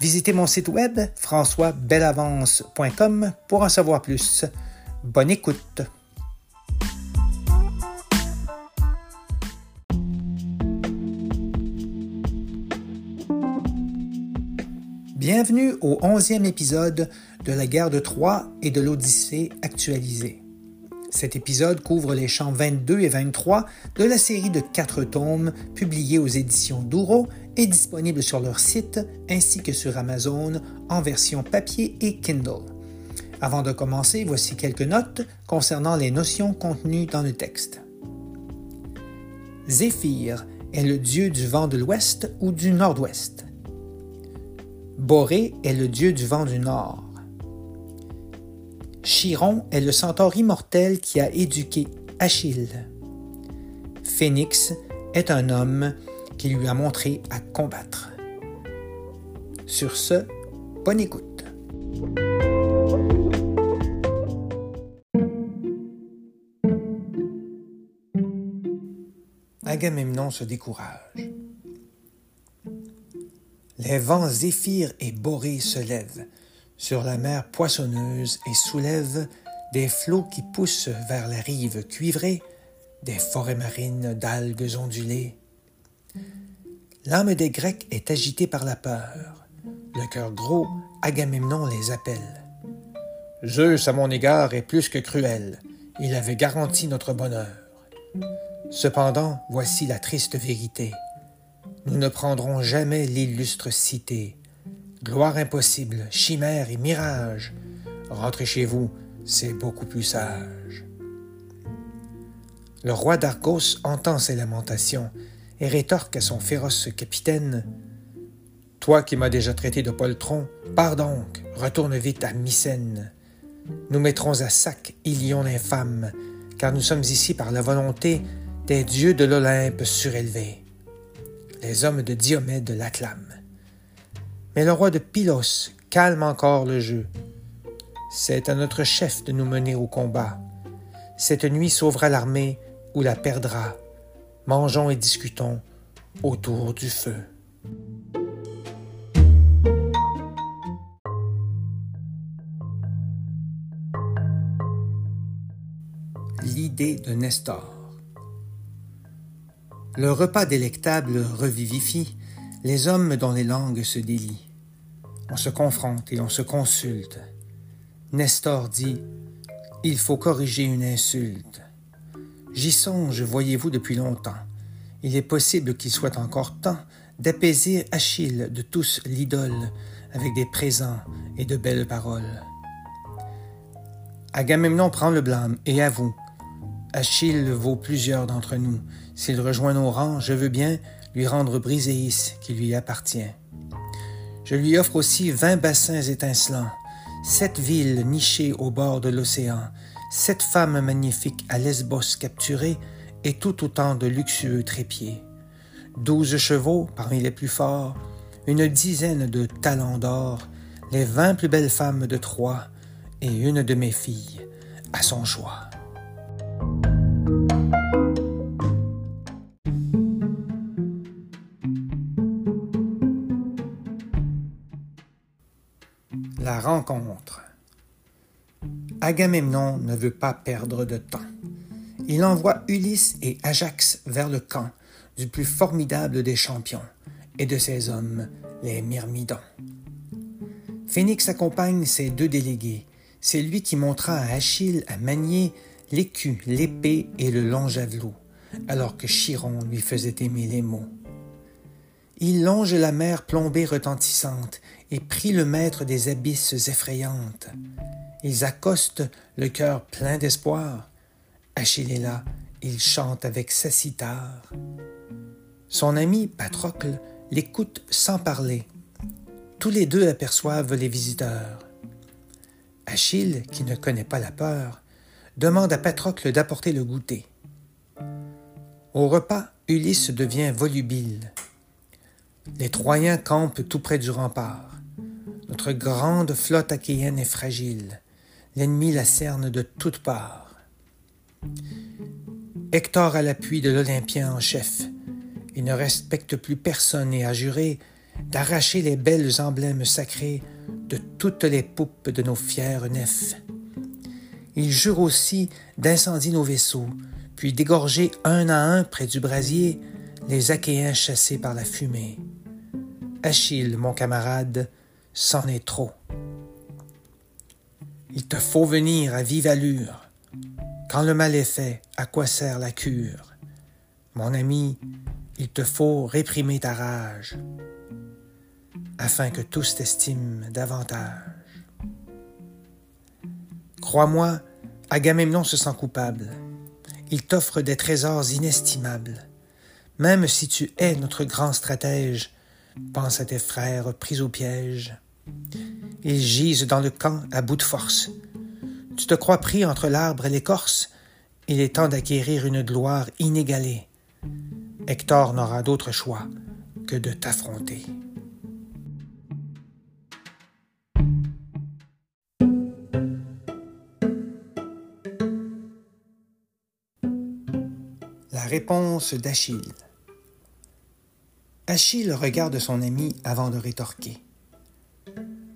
Visitez mon site web françoisbelavance.com pour en savoir plus. Bonne écoute. Bienvenue au onzième épisode de la guerre de Troie et de l'Odyssée actualisée. Cet épisode couvre les chants 22 et 23 de la série de quatre tomes publiés aux éditions Douro et disponibles sur leur site ainsi que sur Amazon en version papier et Kindle. Avant de commencer, voici quelques notes concernant les notions contenues dans le texte. Zéphyr est le dieu du vent de l'ouest ou du nord-ouest. Boré est le dieu du vent du nord. Chiron est le centaure immortel qui a éduqué Achille. Phénix est un homme qui lui a montré à combattre. Sur ce, bonne écoute. Agamemnon se décourage. Les vents zéphyr et borés se lèvent sur la mer poissonneuse et soulèvent des flots qui poussent vers la rive cuivrée, des forêts marines d'algues ondulées, L'âme des Grecs est agitée par la peur. Le cœur gros, Agamemnon les appelle. Zeus, à mon égard, est plus que cruel. Il avait garanti notre bonheur. Cependant, voici la triste vérité. Nous ne prendrons jamais l'illustre cité. Gloire impossible, chimère et mirage. Rentrez chez vous, c'est beaucoup plus sage. Le roi d'Argos entend ces lamentations et rétorque à son féroce capitaine Toi qui m'as déjà traité de poltron, pars donc, retourne vite à Mycène. Nous mettrons à sac Ilion l'infâme, car nous sommes ici par la volonté des dieux de l'Olympe surélevé. Les hommes de Diomède l'acclament. Mais le roi de Pylos calme encore le jeu. C'est à notre chef de nous mener au combat. Cette nuit sauvera l'armée ou la perdra mangeons et discutons autour du feu. L'idée de Nestor. Le repas délectable revivifie les hommes dont les langues se délient. On se confronte et on se consulte. Nestor dit Il faut corriger une insulte. J'y songe, voyez-vous, depuis longtemps. Il est possible qu'il soit encore temps d'apaiser Achille de tous l'idole avec des présents et de belles paroles. Agamemnon prend le blâme et avoue. Achille vaut plusieurs d'entre nous. S'il rejoint nos rangs, je veux bien lui rendre Briséis qui lui appartient. Je lui offre aussi vingt bassins étincelants, sept villes nichées au bord de l'océan, sept femmes magnifiques à Lesbos capturées et tout autant de luxueux trépieds, douze chevaux parmi les plus forts, une dizaine de talents d'or, les vingt plus belles femmes de Troie et une de mes filles à son choix. Rencontre. Agamemnon ne veut pas perdre de temps. Il envoie Ulysse et Ajax vers le camp du plus formidable des champions et de ses hommes, les Myrmidons. Phénix accompagne ses deux délégués. C'est lui qui montra à Achille à manier l'écu, l'épée et le long javelot, alors que Chiron lui faisait aimer les mots. Il longe la mer plombée retentissante et prit le maître des abysses effrayantes. Ils accostent le cœur plein d'espoir. Achille est là, il chante avec sa cithare. Son ami Patrocle l'écoute sans parler. Tous les deux aperçoivent les visiteurs. Achille, qui ne connaît pas la peur, demande à Patrocle d'apporter le goûter. Au repas, Ulysse devient volubile. Les Troyens campent tout près du rempart. Notre grande flotte achéenne est fragile. L'ennemi la cerne de toutes parts. Hector à l'appui de l'Olympien en chef. Il ne respecte plus personne et a juré d'arracher les belles emblèmes sacrés de toutes les poupes de nos fiers nefs. Il jure aussi d'incendier nos vaisseaux, puis d'égorger un à un près du brasier les Achéens chassés par la fumée. Achille, mon camarade, c'en est trop. Il te faut venir à vive allure. Quand le mal est fait, à quoi sert la cure? Mon ami, il te faut réprimer ta rage, afin que tous t'estiment davantage. Crois-moi, Agamemnon se sent coupable. Il t'offre des trésors inestimables. Même si tu es notre grand stratège, pense à tes frères pris au piège. Ils gisent dans le camp à bout de force. Tu te crois pris entre l'arbre et l'écorce. Il est temps d'acquérir une gloire inégalée. Hector n'aura d'autre choix que de t'affronter. La réponse d'Achille. Achille regarde son ami avant de rétorquer.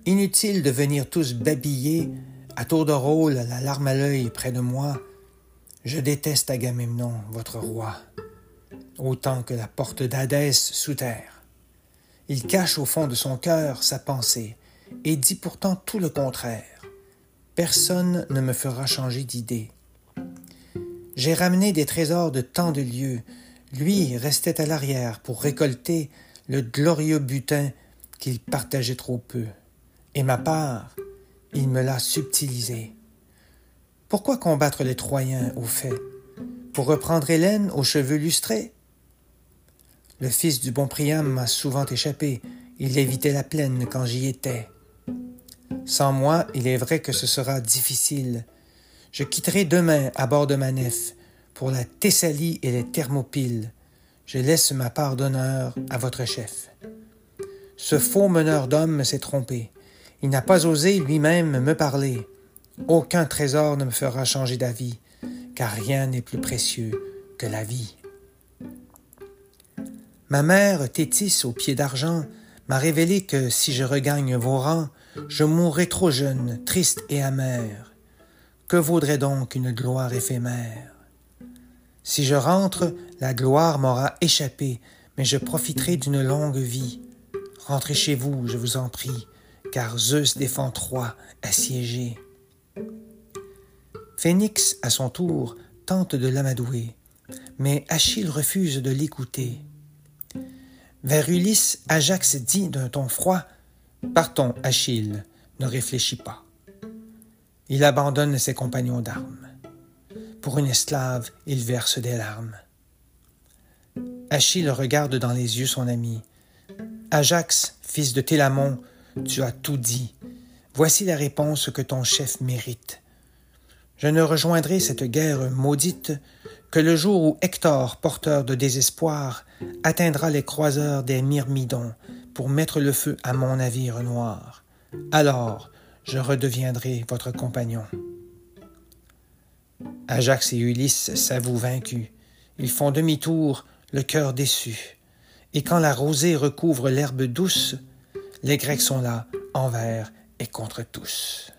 Inutile de venir tous babiller à tour de rôle, la larme à l'œil près de moi. Je déteste Agamemnon, votre roi, autant que la porte d'Hadès sous terre. Il cache au fond de son cœur sa pensée et dit pourtant tout le contraire. Personne ne me fera changer d'idée. J'ai ramené des trésors de tant de lieux, lui restait à l'arrière pour récolter le glorieux butin qu'il partageait trop peu. Et ma part, il me l'a subtilisé. Pourquoi combattre les Troyens au fait? Pour reprendre Hélène aux cheveux lustrés? Le fils du bon Priam m'a souvent échappé. Il évitait la plaine quand j'y étais. Sans moi, il est vrai que ce sera difficile. Je quitterai demain à bord de ma nef pour la Thessalie et les Thermopyles. Je laisse ma part d'honneur à votre chef. Ce faux meneur d'hommes s'est trompé. Il n'a pas osé lui-même me parler. Aucun trésor ne me fera changer d'avis, car rien n'est plus précieux que la vie. Ma mère, Tétis, au pied d'argent, m'a révélé que si je regagne vos rangs, je mourrai trop jeune, triste et amer. Que vaudrait donc une gloire éphémère? Si je rentre, la gloire m'aura échappé, mais je profiterai d'une longue vie. Rentrez chez vous, je vous en prie, car Zeus défend Troie assiégée. Phénix, à son tour, tente de l'amadouer, mais Achille refuse de l'écouter. Vers Ulysse, Ajax dit d'un ton froid Partons, Achille, ne réfléchis pas. Il abandonne ses compagnons d'armes. Pour une esclave, il verse des larmes. Achille regarde dans les yeux son ami. Ajax, fils de Télamon, tu as tout dit. Voici la réponse que ton chef mérite. Je ne rejoindrai cette guerre maudite que le jour où Hector, porteur de désespoir, atteindra les croiseurs des Myrmidons pour mettre le feu à mon navire noir. Alors je redeviendrai votre compagnon. Ajax et Ulysse s'avouent vaincus. Ils font demi-tour, le cœur déçu. Et quand la rosée recouvre l'herbe douce, les Grecs sont là, envers et contre tous.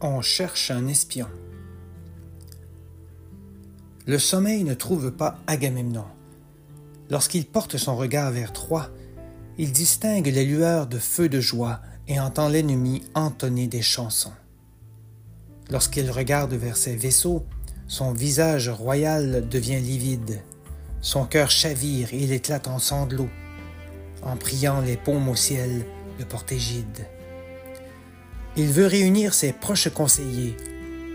On cherche un espion. Le sommeil ne trouve pas Agamemnon. Lorsqu'il porte son regard vers Troie, il distingue les lueurs de feu de joie et entend l'ennemi entonner des chansons. Lorsqu'il regarde vers ses vaisseaux, son visage royal devient livide, son cœur chavire et il éclate en sanglots, en priant les paumes au ciel de porter gide. Il veut réunir ses proches conseillers.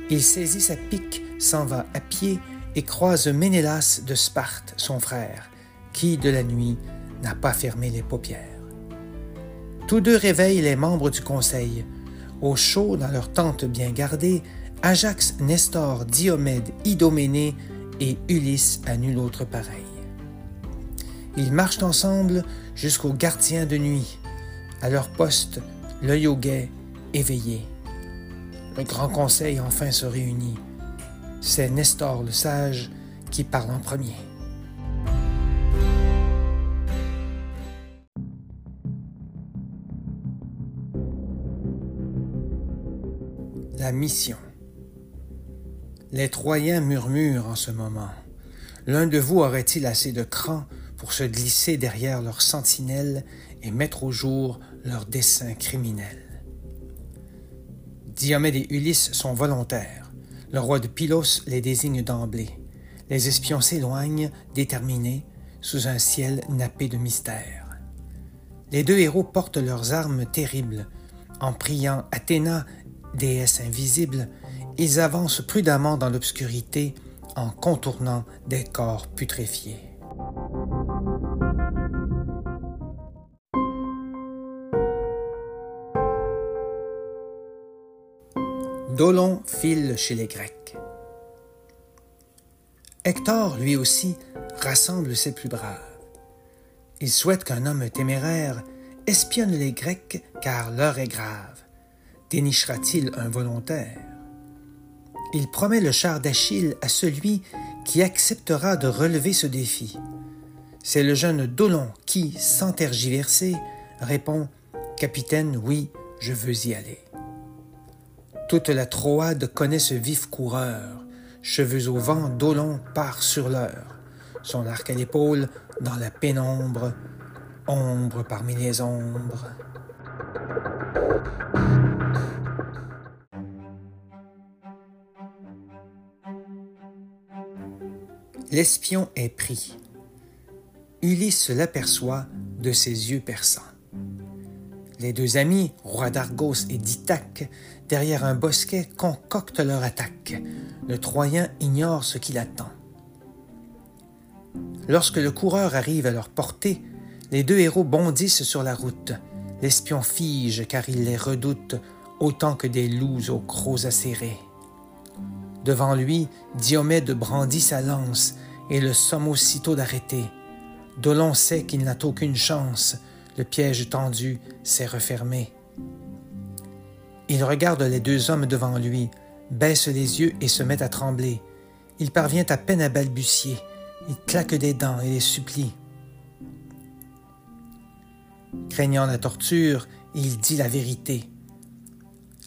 Il saisit sa pique, s'en va à pied et croise Ménélas de Sparte, son frère, qui, de la nuit, n'a pas fermé les paupières. Tous deux réveillent les membres du conseil. Au chaud, dans leur tente bien gardée, Ajax, Nestor, Diomède, Idoménée et Ulysse à nul autre pareil. Ils marchent ensemble jusqu'aux gardiens de nuit. À leur poste, l'œil au guet, éveillé. Le grand conseil enfin se réunit. C'est Nestor le sage qui parle en premier. Mission. Les Troyens murmurent en ce moment. L'un de vous aurait-il assez de cran pour se glisser derrière leurs sentinelles et mettre au jour leurs desseins criminels? Diomède et Ulysse sont volontaires. Le roi de Pylos les désigne d'emblée. Les espions s'éloignent, déterminés, sous un ciel nappé de mystère. Les deux héros portent leurs armes terribles. En priant Athéna, déesse invisible, ils avancent prudemment dans l'obscurité en contournant des corps putréfiés. Dolon file chez les Grecs. Hector, lui aussi, rassemble ses plus braves. Il souhaite qu'un homme téméraire espionne les Grecs car l'heure est grave. Dénichera-t-il un volontaire? Il promet le char d'Achille à celui qui acceptera de relever ce défi. C'est le jeune Dolon qui, sans tergiverser, répond Capitaine, oui, je veux y aller. Toute la Troade connaît ce vif coureur. Cheveux au vent, Dolon part sur l'heure. Son arc à l'épaule, dans la pénombre, ombre parmi les ombres. L'espion est pris. Ulysse l'aperçoit de ses yeux perçants. Les deux amis, roi d'Argos et d'Ithaque, derrière un bosquet, concoctent leur attaque. Le Troyen ignore ce qui l'attend. Lorsque le coureur arrive à leur portée, les deux héros bondissent sur la route. L'espion fige car il les redoute autant que des loups aux crocs acérés. Devant lui, Diomède brandit sa lance et le somme aussitôt d'arrêter. Dolon sait qu'il n'a aucune chance, le piège tendu s'est refermé. Il regarde les deux hommes devant lui, baisse les yeux et se met à trembler. Il parvient à peine à balbutier. Il claque des dents et les supplie. Craignant la torture, il dit la vérité.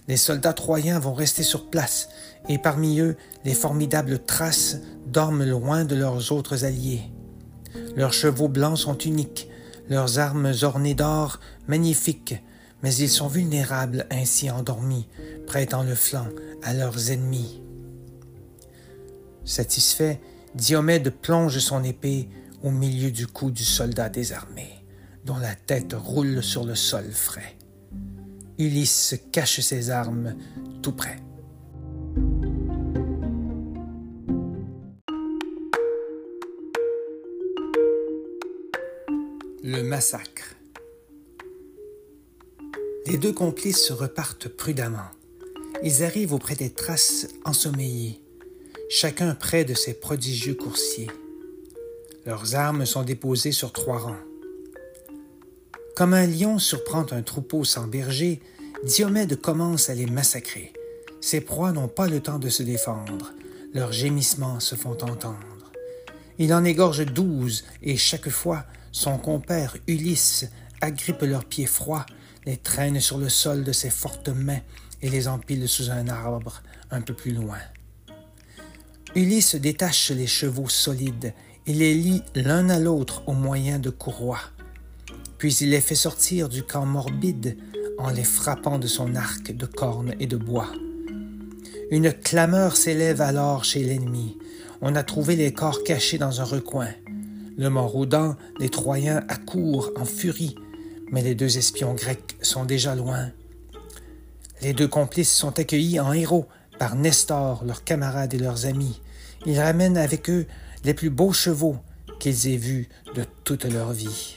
Les soldats troyens vont rester sur place, et parmi eux, les formidables traces dorment loin de leurs autres alliés. Leurs chevaux blancs sont uniques, leurs armes ornées d'or magnifiques, mais ils sont vulnérables ainsi endormis, prêtant le flanc à leurs ennemis. Satisfait, Diomède plonge son épée au milieu du cou du soldat désarmé, dont la tête roule sur le sol frais. Ulysse cache ses armes tout près. Le massacre. Les deux complices repartent prudemment. Ils arrivent auprès des traces ensommeillées, chacun près de ses prodigieux coursiers. Leurs armes sont déposées sur trois rangs. Comme un lion surprend un troupeau sans berger, Diomède commence à les massacrer. Ses proies n'ont pas le temps de se défendre. Leurs gémissements se font entendre. Il en égorge douze, et chaque fois, son compère Ulysse agrippe leurs pieds froids, les traîne sur le sol de ses fortes mains et les empile sous un arbre un peu plus loin. Ulysse détache les chevaux solides et les lie l'un à l'autre au moyen de courroies. Puis il les fait sortir du camp morbide en les frappant de son arc de cornes et de bois. Une clameur s'élève alors chez l'ennemi. On a trouvé les corps cachés dans un recoin. Le maraudant, les Troyens accourent en furie, mais les deux espions grecs sont déjà loin. Les deux complices sont accueillis en héros par Nestor, leurs camarades et leurs amis. Ils ramènent avec eux les plus beaux chevaux qu'ils aient vus de toute leur vie.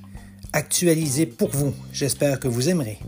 actualisée pour vous. J'espère que vous aimerez.